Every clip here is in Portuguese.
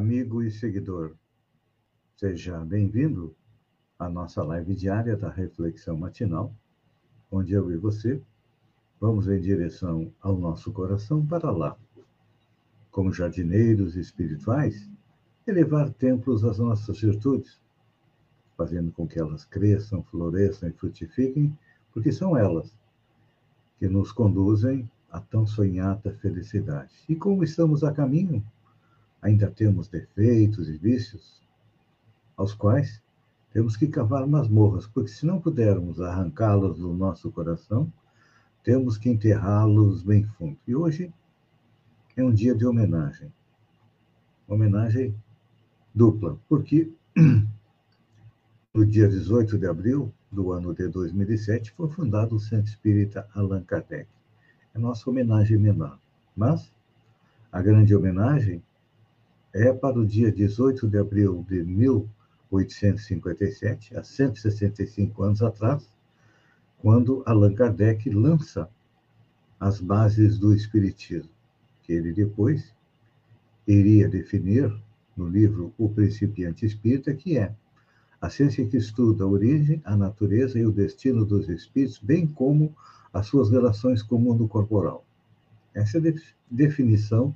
amigo e seguidor. Seja bem-vindo à nossa live diária da Reflexão Matinal, onde eu e você vamos em direção ao nosso coração para lá. Como jardineiros espirituais, elevar templos às nossas virtudes, fazendo com que elas cresçam, floresçam e frutifiquem, porque são elas que nos conduzem à tão sonhada felicidade. E como estamos a caminho, ainda temos defeitos e vícios, aos quais temos que cavar masmorras, porque se não pudermos arrancá-los do nosso coração, temos que enterrá-los bem fundo. E hoje é um dia de homenagem. Homenagem dupla, porque no dia 18 de abril do ano de 2007 foi fundado o Centro Espírita Allan Kardec. É nossa homenagem menor. Mas a grande homenagem é para o dia 18 de abril de 1857, há 165 anos atrás, quando Allan Kardec lança as bases do Espiritismo, que ele depois iria definir no livro O Principiante Espírita, que é a ciência que estuda a origem, a natureza e o destino dos espíritos, bem como as suas relações com o mundo corporal. Essa é a definição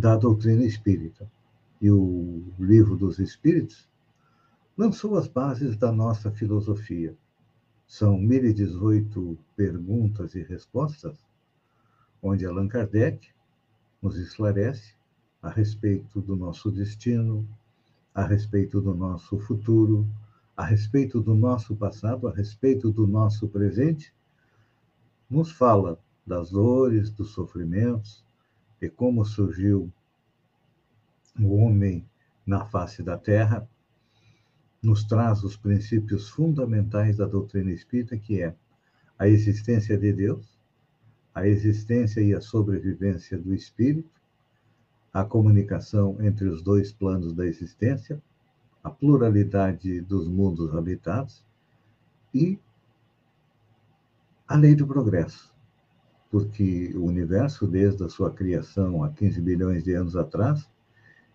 da doutrina espírita. E o Livro dos Espíritos lançou as bases da nossa filosofia. São 1018 perguntas e respostas, onde Allan Kardec nos esclarece a respeito do nosso destino, a respeito do nosso futuro, a respeito do nosso passado, a respeito do nosso presente, nos fala das dores, dos sofrimentos, de como surgiu o homem na face da terra, nos traz os princípios fundamentais da doutrina espírita, que é a existência de Deus, a existência e a sobrevivência do espírito, a comunicação entre os dois planos da existência, a pluralidade dos mundos habitados e a lei do progresso, porque o universo, desde a sua criação há 15 bilhões de anos atrás,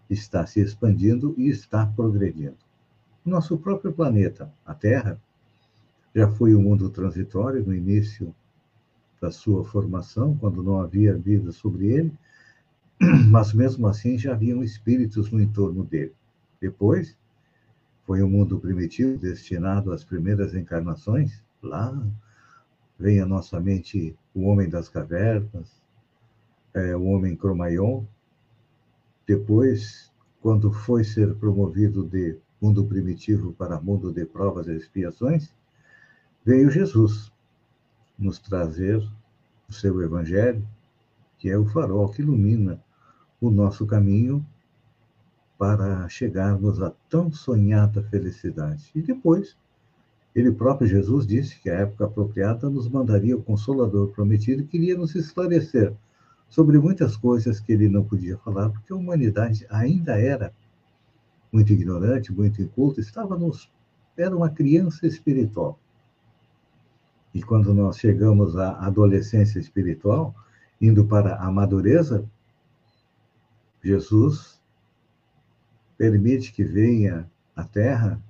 está se expandindo e está progredindo. Nosso próprio planeta, a Terra, já foi um mundo transitório no início da sua formação, quando não havia vida sobre ele, mas mesmo assim já haviam espíritos no entorno dele. Depois, foi um mundo primitivo destinado às primeiras encarnações. Lá vem à nossa mente o homem das cavernas, é, o homem Cromaion, depois, quando foi ser promovido de mundo primitivo para mundo de provas e expiações, veio Jesus nos trazer o seu evangelho, que é o farol que ilumina o nosso caminho para chegarmos à tão sonhada felicidade. E depois, ele próprio Jesus disse que a época apropriada nos mandaria o consolador prometido que iria nos esclarecer sobre muitas coisas que ele não podia falar, porque a humanidade ainda era muito ignorante, muito inculta, estava nos era uma criança espiritual. E quando nós chegamos à adolescência espiritual, indo para a madureza, Jesus permite que venha à Terra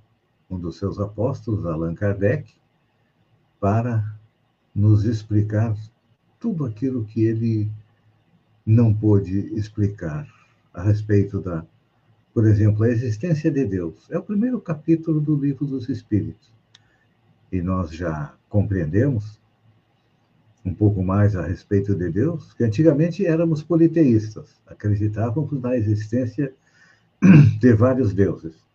um dos seus apóstolos, Allan Kardec, para nos explicar tudo aquilo que ele não pôde explicar a respeito da, por exemplo, a existência de Deus. É o primeiro capítulo do Livro dos Espíritos. E nós já compreendemos um pouco mais a respeito de Deus, que antigamente éramos politeístas, acreditávamos na existência de vários deuses.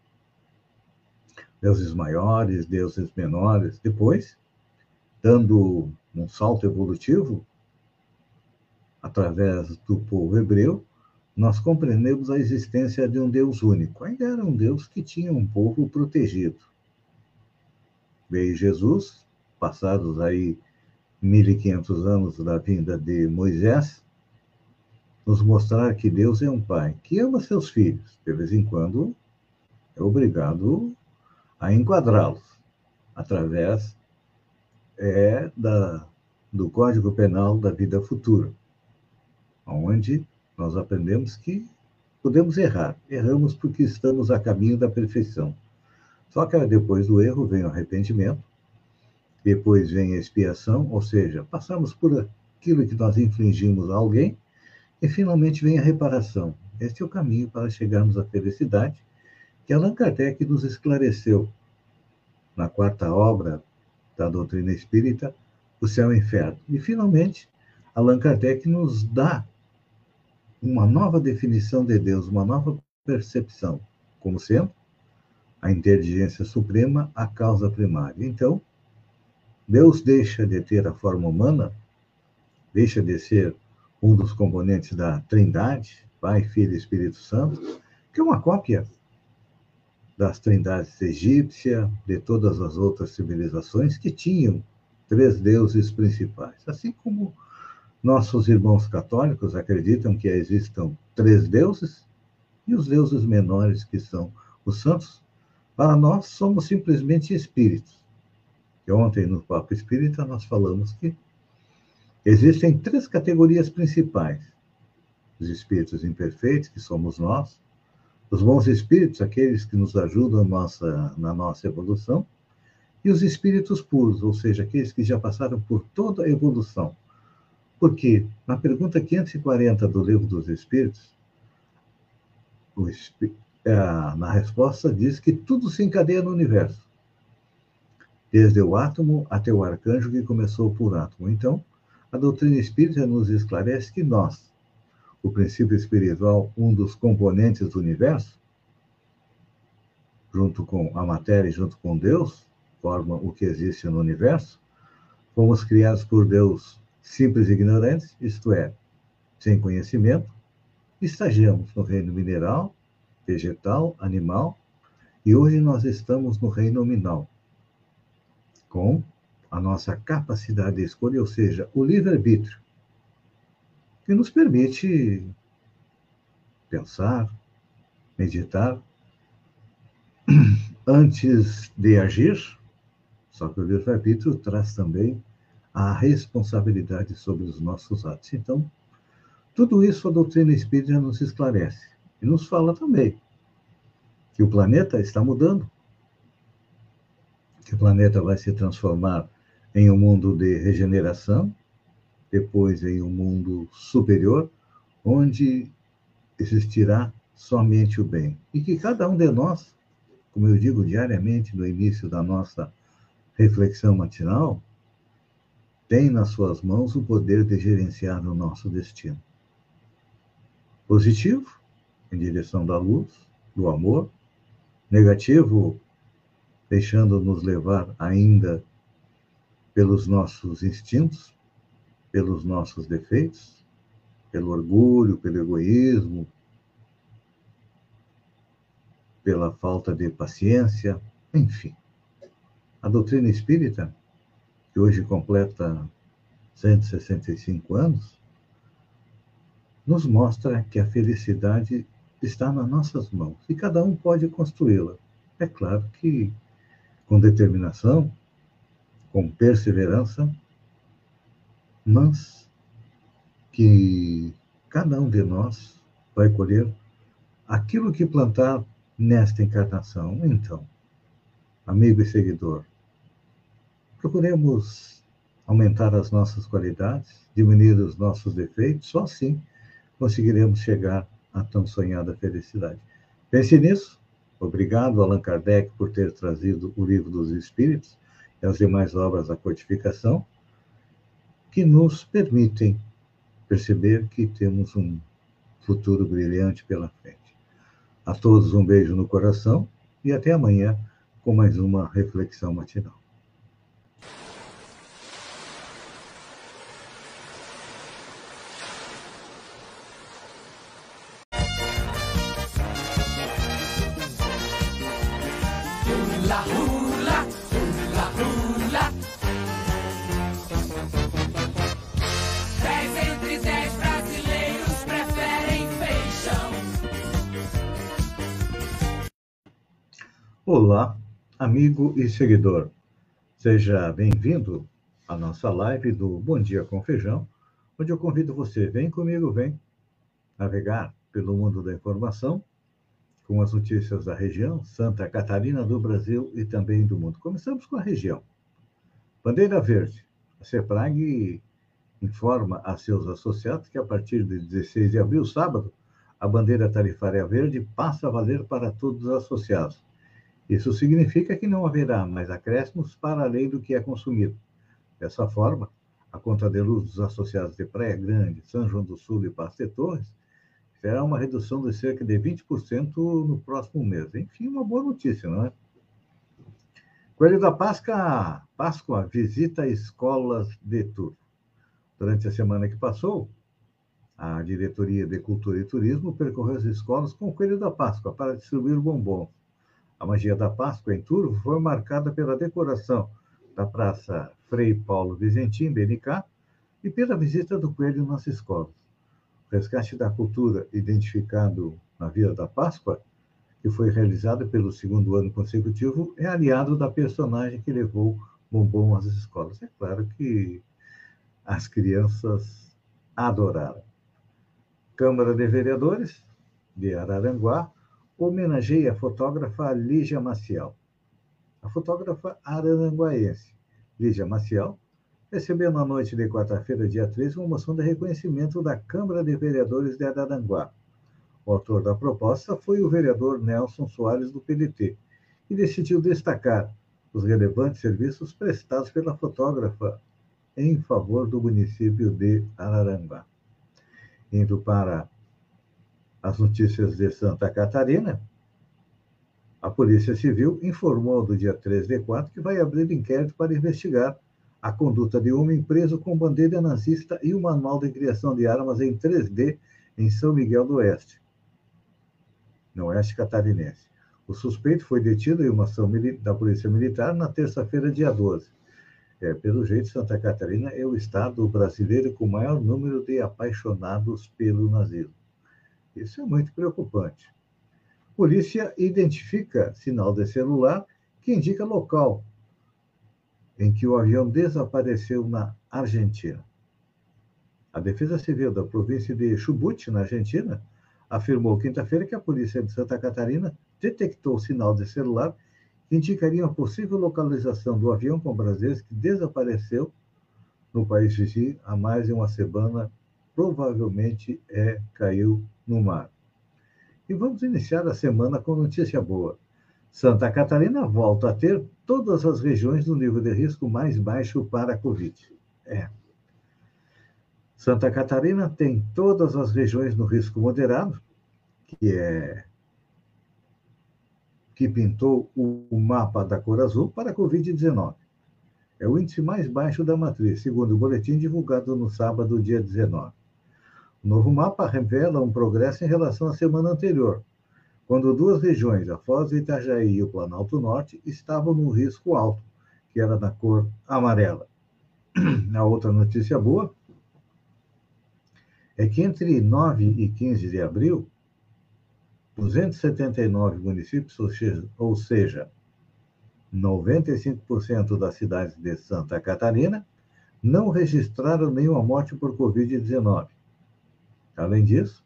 Deuses maiores, deuses menores. Depois, dando um salto evolutivo, através do povo hebreu, nós compreendemos a existência de um Deus único. Ainda era um Deus que tinha um povo protegido. Veio Jesus, passados aí 1500 anos da vinda de Moisés, nos mostrar que Deus é um pai que ama seus filhos. De vez em quando é obrigado a enquadrá-los através é, da, do Código Penal da Vida Futura, onde nós aprendemos que podemos errar. Erramos porque estamos a caminho da perfeição. Só que depois do erro vem o arrependimento, depois vem a expiação, ou seja, passamos por aquilo que nós infligimos a alguém, e finalmente vem a reparação. Este é o caminho para chegarmos à felicidade, que Allan Kardec nos esclareceu na quarta obra da doutrina espírita, O Céu e o Inferno. E, finalmente, Allan Kardec nos dá uma nova definição de Deus, uma nova percepção, como sendo a inteligência suprema a causa primária. Então, Deus deixa de ter a forma humana, deixa de ser um dos componentes da Trindade, Pai, Filho e Espírito Santo, que é uma cópia das trindades egípcia, de todas as outras civilizações que tinham três deuses principais, assim como nossos irmãos católicos acreditam que existam três deuses e os deuses menores, que são os santos. Para nós, somos simplesmente espíritos. E ontem, no Papo Espírita, nós falamos que existem três categorias principais: os espíritos imperfeitos, que somos nós, os bons espíritos, aqueles que nos ajudam nossa, na nossa evolução, e os espíritos puros, ou seja, aqueles que já passaram por toda a evolução porque na pergunta 540 do Livro dos Espíritos, é, na resposta diz que tudo se encadeia no universo, desde o átomo até o arcanjo que começou por átomo. Então, a doutrina espírita nos esclarece que nós, o princípio espiritual, um dos componentes do universo, junto com a matéria e junto com Deus, forma o que existe no universo, fomos criados por Deus simples e ignorantes, isto é, sem conhecimento, estagiamos no reino mineral, vegetal, animal, e hoje nós estamos no reino nominal, com a nossa capacidade de escolha, ou seja, o livre-arbítrio, que nos permite pensar, meditar, antes de agir, só que o livre-arbítrio traz também a responsabilidade sobre os nossos atos. Então, tudo isso a doutrina espírita nos esclarece e nos fala também que o planeta está mudando, que o planeta vai se transformar em um mundo de regeneração, depois em um mundo superior, onde existirá somente o bem. E que cada um de nós, como eu digo diariamente no início da nossa reflexão matinal, tem nas suas mãos o poder de gerenciar o nosso destino. Positivo, em direção da luz, do amor. Negativo, deixando-nos levar ainda pelos nossos instintos, pelos nossos defeitos, pelo orgulho, pelo egoísmo, pela falta de paciência, enfim. A doutrina espírita que hoje completa 165 anos, nos mostra que a felicidade está nas nossas mãos e cada um pode construí-la. É claro que com determinação, com perseverança, mas que cada um de nós vai colher aquilo que plantar nesta encarnação. Então, amigo e seguidor, Procuremos aumentar as nossas qualidades, diminuir os nossos defeitos, só assim conseguiremos chegar à tão sonhada felicidade. Pense nisso. Obrigado, Allan Kardec, por ter trazido o Livro dos Espíritos e as demais obras da codificação, que nos permitem perceber que temos um futuro brilhante pela frente. A todos um beijo no coração e até amanhã com mais uma reflexão matinal. La Olá, amigo e seguidor. Seja bem-vindo à nossa live do Bom Dia com Feijão, onde eu convido você, vem comigo, vem navegar pelo mundo da informação com as notícias da região, Santa Catarina, do Brasil e também do mundo. Começamos com a região. Bandeira Verde. A CEPRAG informa a seus associados que a partir de 16 de abril, sábado, a bandeira tarifária verde passa a valer para todos os associados. Isso significa que não haverá mais acréscimos para além do que é consumido. Dessa forma, a conta de luz dos associados de Praia Grande, São João do Sul e Pasto Torres terá uma redução de cerca de 20% no próximo mês. Enfim, uma boa notícia, não é? Coelho da Páscoa, Páscoa visita escolas de tudo. Durante a semana que passou, a Diretoria de Cultura e Turismo percorreu as escolas com o Coelho da Páscoa para distribuir bombons. A magia da Páscoa em Turvo foi marcada pela decoração da Praça Frei Paulo Vizentim, BNK, e pela visita do coelho nas escolas resgate da cultura identificado na Via da Páscoa, que foi realizado pelo segundo ano consecutivo, é aliado da personagem que levou bombom às escolas. É claro que as crianças adoraram. Câmara de Vereadores de Araranguá homenageia a fotógrafa Lígia Maciel. A fotógrafa araranguaense Lígia Maciel recebeu na noite de quarta-feira, dia 13, uma moção de reconhecimento da Câmara de Vereadores de Araranguá. O autor da proposta foi o vereador Nelson Soares, do PDT, que decidiu destacar os relevantes serviços prestados pela fotógrafa em favor do município de Araranguá. Indo para as notícias de Santa Catarina, a Polícia Civil informou do dia 3 de 4 que vai abrir inquérito para investigar a conduta de homem preso com bandeira nazista e o manual de criação de armas em 3D em São Miguel do Oeste, no oeste catarinense. O suspeito foi detido em uma ação da Polícia Militar na terça-feira, dia 12. É, pelo jeito, Santa Catarina é o estado brasileiro com o maior número de apaixonados pelo nazismo. Isso é muito preocupante. Polícia identifica sinal de celular que indica local em que o avião desapareceu na Argentina. A Defesa Civil da província de Chubut, na Argentina, afirmou quinta-feira que a polícia de Santa Catarina detectou sinal de celular que indicaria a possível localização do avião com brasileiros que desapareceu no país vizinho há mais de uma semana, provavelmente é, caiu no mar. E vamos iniciar a semana com notícia boa. Santa Catarina volta a ter todas as regiões no nível de risco mais baixo para a Covid. É. Santa Catarina tem todas as regiões no risco moderado, que é que pintou o mapa da cor azul para a Covid-19. É o índice mais baixo da matriz, segundo o boletim divulgado no sábado, dia 19. O novo mapa revela um progresso em relação à semana anterior, quando duas regiões, a Foz do Itajaí e o Planalto Norte, estavam no risco alto, que era da cor amarela. A outra notícia boa é que entre 9 e 15 de abril, 279 municípios, ou seja, 95% das cidades de Santa Catarina, não registraram nenhuma morte por Covid-19. Além disso,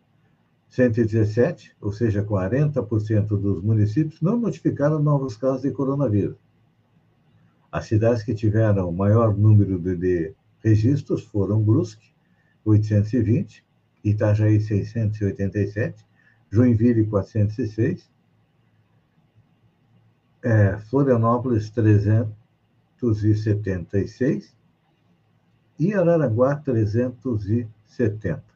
117, ou seja, 40% dos municípios, não notificaram novos casos de coronavírus. As cidades que tiveram o maior número de, registros foram Brusque, 820, Itajaí, 687, Joinville, 406, é, Florianópolis, 376 e Araranguá, 370.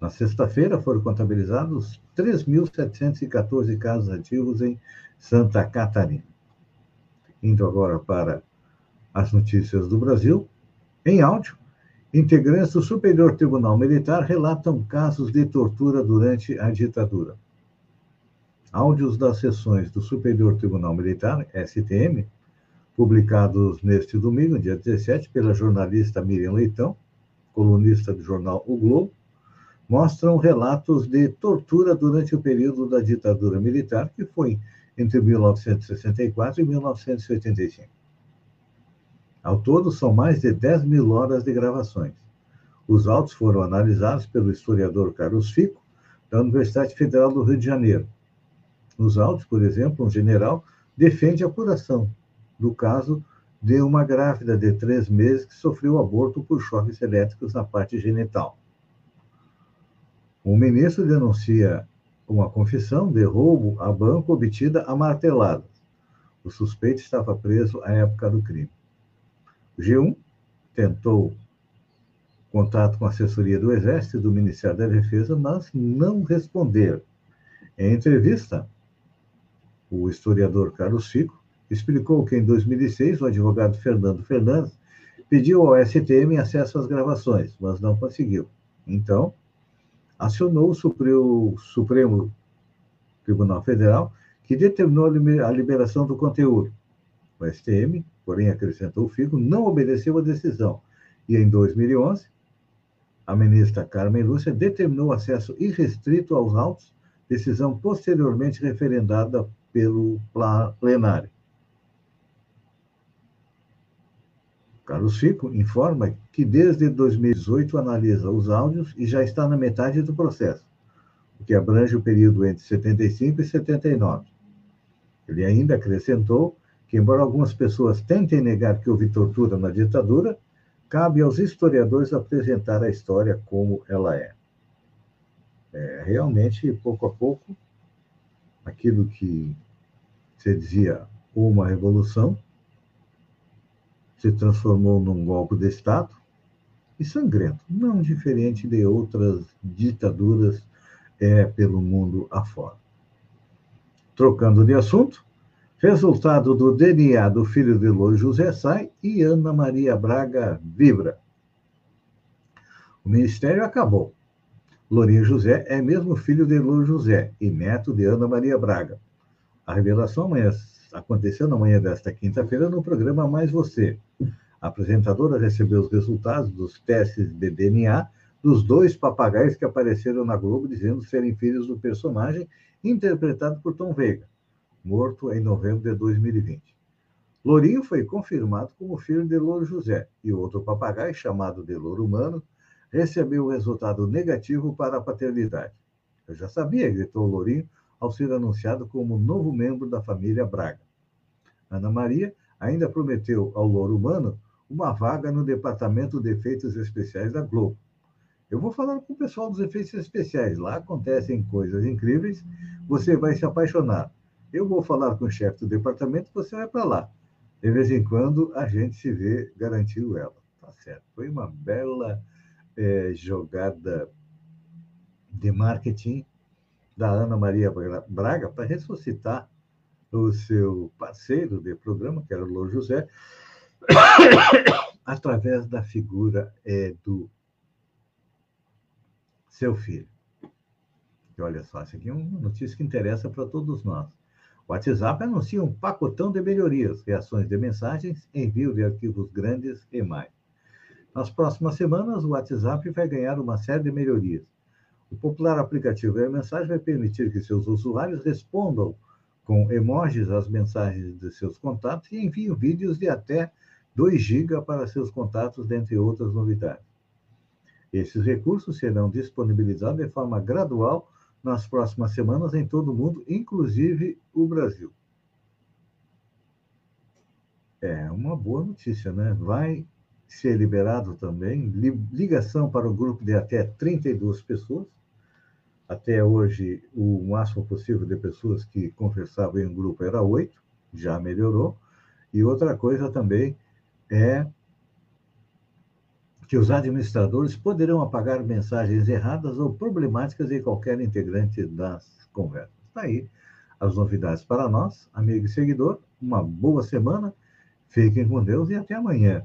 Na sexta-feira foram contabilizados 3.714 casos ativos em Santa Catarina. Indo agora para as notícias do Brasil, em áudio, integrantes do Superior Tribunal Militar relatam casos de tortura durante a ditadura. áudios das sessões do Superior Tribunal Militar, STM, publicados neste domingo, dia 17, pela jornalista Miriam Leitão, colunista do jornal O Globo, mostram relatos de tortura durante o período da ditadura militar, que foi entre 1964 e 1985. Ao todo, são mais de 10 mil horas de gravações. Os autos foram analisados pelo historiador Carlos Fico, da Universidade Federal do Rio de Janeiro. Nos autos, por exemplo, um general defende a apuração do caso de uma grávida de três meses que sofreu aborto por choques elétricos na parte genital. O ministro denuncia uma confissão de roubo a banco obtida a marteladas. O suspeito estava preso à época do crime. O G1 tentou contato com a assessoria do Exército e do Ministério da Defesa, mas não responderam. Em entrevista, o historiador Carlos Fico explicou que em 2006 o advogado Fernando Fernandes pediu ao STM acesso às gravações, mas não conseguiu. Então, acionou o Supremo, Tribunal Federal, que determinou a liberação do conteúdo. O STM, porém, acrescentou o Fico, não obedeceu a decisão. E em 2011, a ministra Carmen Lúcia determinou acesso irrestrito aos autos, decisão posteriormente referendada pelo plenário. Carlos Fico informa que desde 2018 analisa os áudios e já está na metade do processo, o que abrange o período entre 75 e 79. Ele ainda acrescentou que, embora algumas pessoas tentem negar que houve tortura na ditadura, cabe aos historiadores apresentar a história como ela é. é realmente, pouco a pouco, aquilo que se dizia uma revolução se transformou num golpe de Estado e sangrento, não diferente de outras ditaduras é, pelo mundo afora. Trocando de assunto, resultado do DNA do filho de Louro José sai e Ana Maria Braga vibra. O ministério acabou. Lourinho José é mesmo filho de Louro José e neto de Ana Maria Braga. A revelação amanhã aconteceu na manhã desta quinta-feira no programa Mais Você. A apresentadora recebeu os resultados dos testes de DNA dos dois papagaios que apareceram na Globo dizendo serem filhos do personagem interpretado por Tom Veiga, morto em novembro de 2020. Lourinho foi confirmado como filho de Louro José e outro papagaio, chamado de Louro Humano, recebeu o resultado negativo para a paternidade. Eu já sabia, gritou Lourinho ao ser anunciado como novo membro da família Braga. Ana Maria ainda prometeu ao Louro Humano uma vaga no Departamento de Efeitos Especiais da Globo. Eu vou falar com o pessoal dos efeitos especiais. Lá acontecem coisas incríveis, você vai se apaixonar. Eu vou falar com o chefe do departamento, você vai para lá. De vez em quando a gente se vê, garantiu ela. Tá certo. Foi uma bela é, jogada de marketing da Ana Maria Braga para ressuscitar o seu parceiro de programa, que era o Lô José, através da figura é, do seu filho. E olha só, isso aqui é uma notícia que interessa para todos nós. O WhatsApp anuncia um pacotão de melhorias, reações de mensagens, envio de arquivos grandes e mais. Nas próximas semanas, o WhatsApp vai ganhar uma série de melhorias. O popular aplicativo e mensagem vai permitir que seus usuários respondam com emojis às mensagens de seus contatos e enviem vídeos de até 2 GB para seus contatos, dentre outras novidades. Esses recursos serão disponibilizados de forma gradual nas próximas semanas em todo o mundo, inclusive o Brasil. É uma boa notícia, né? Vai ser liberado também ligação para o grupo de até 32 pessoas. Até hoje, o máximo possível de pessoas que conversavam em um grupo era oito, já melhorou. E outra coisa também é que os administradores poderão apagar mensagens erradas ou problemáticas de qualquer integrante das conversas. Está aí as novidades para nós, amigo e seguidor. Uma boa semana, fiquem com Deus e até amanhã,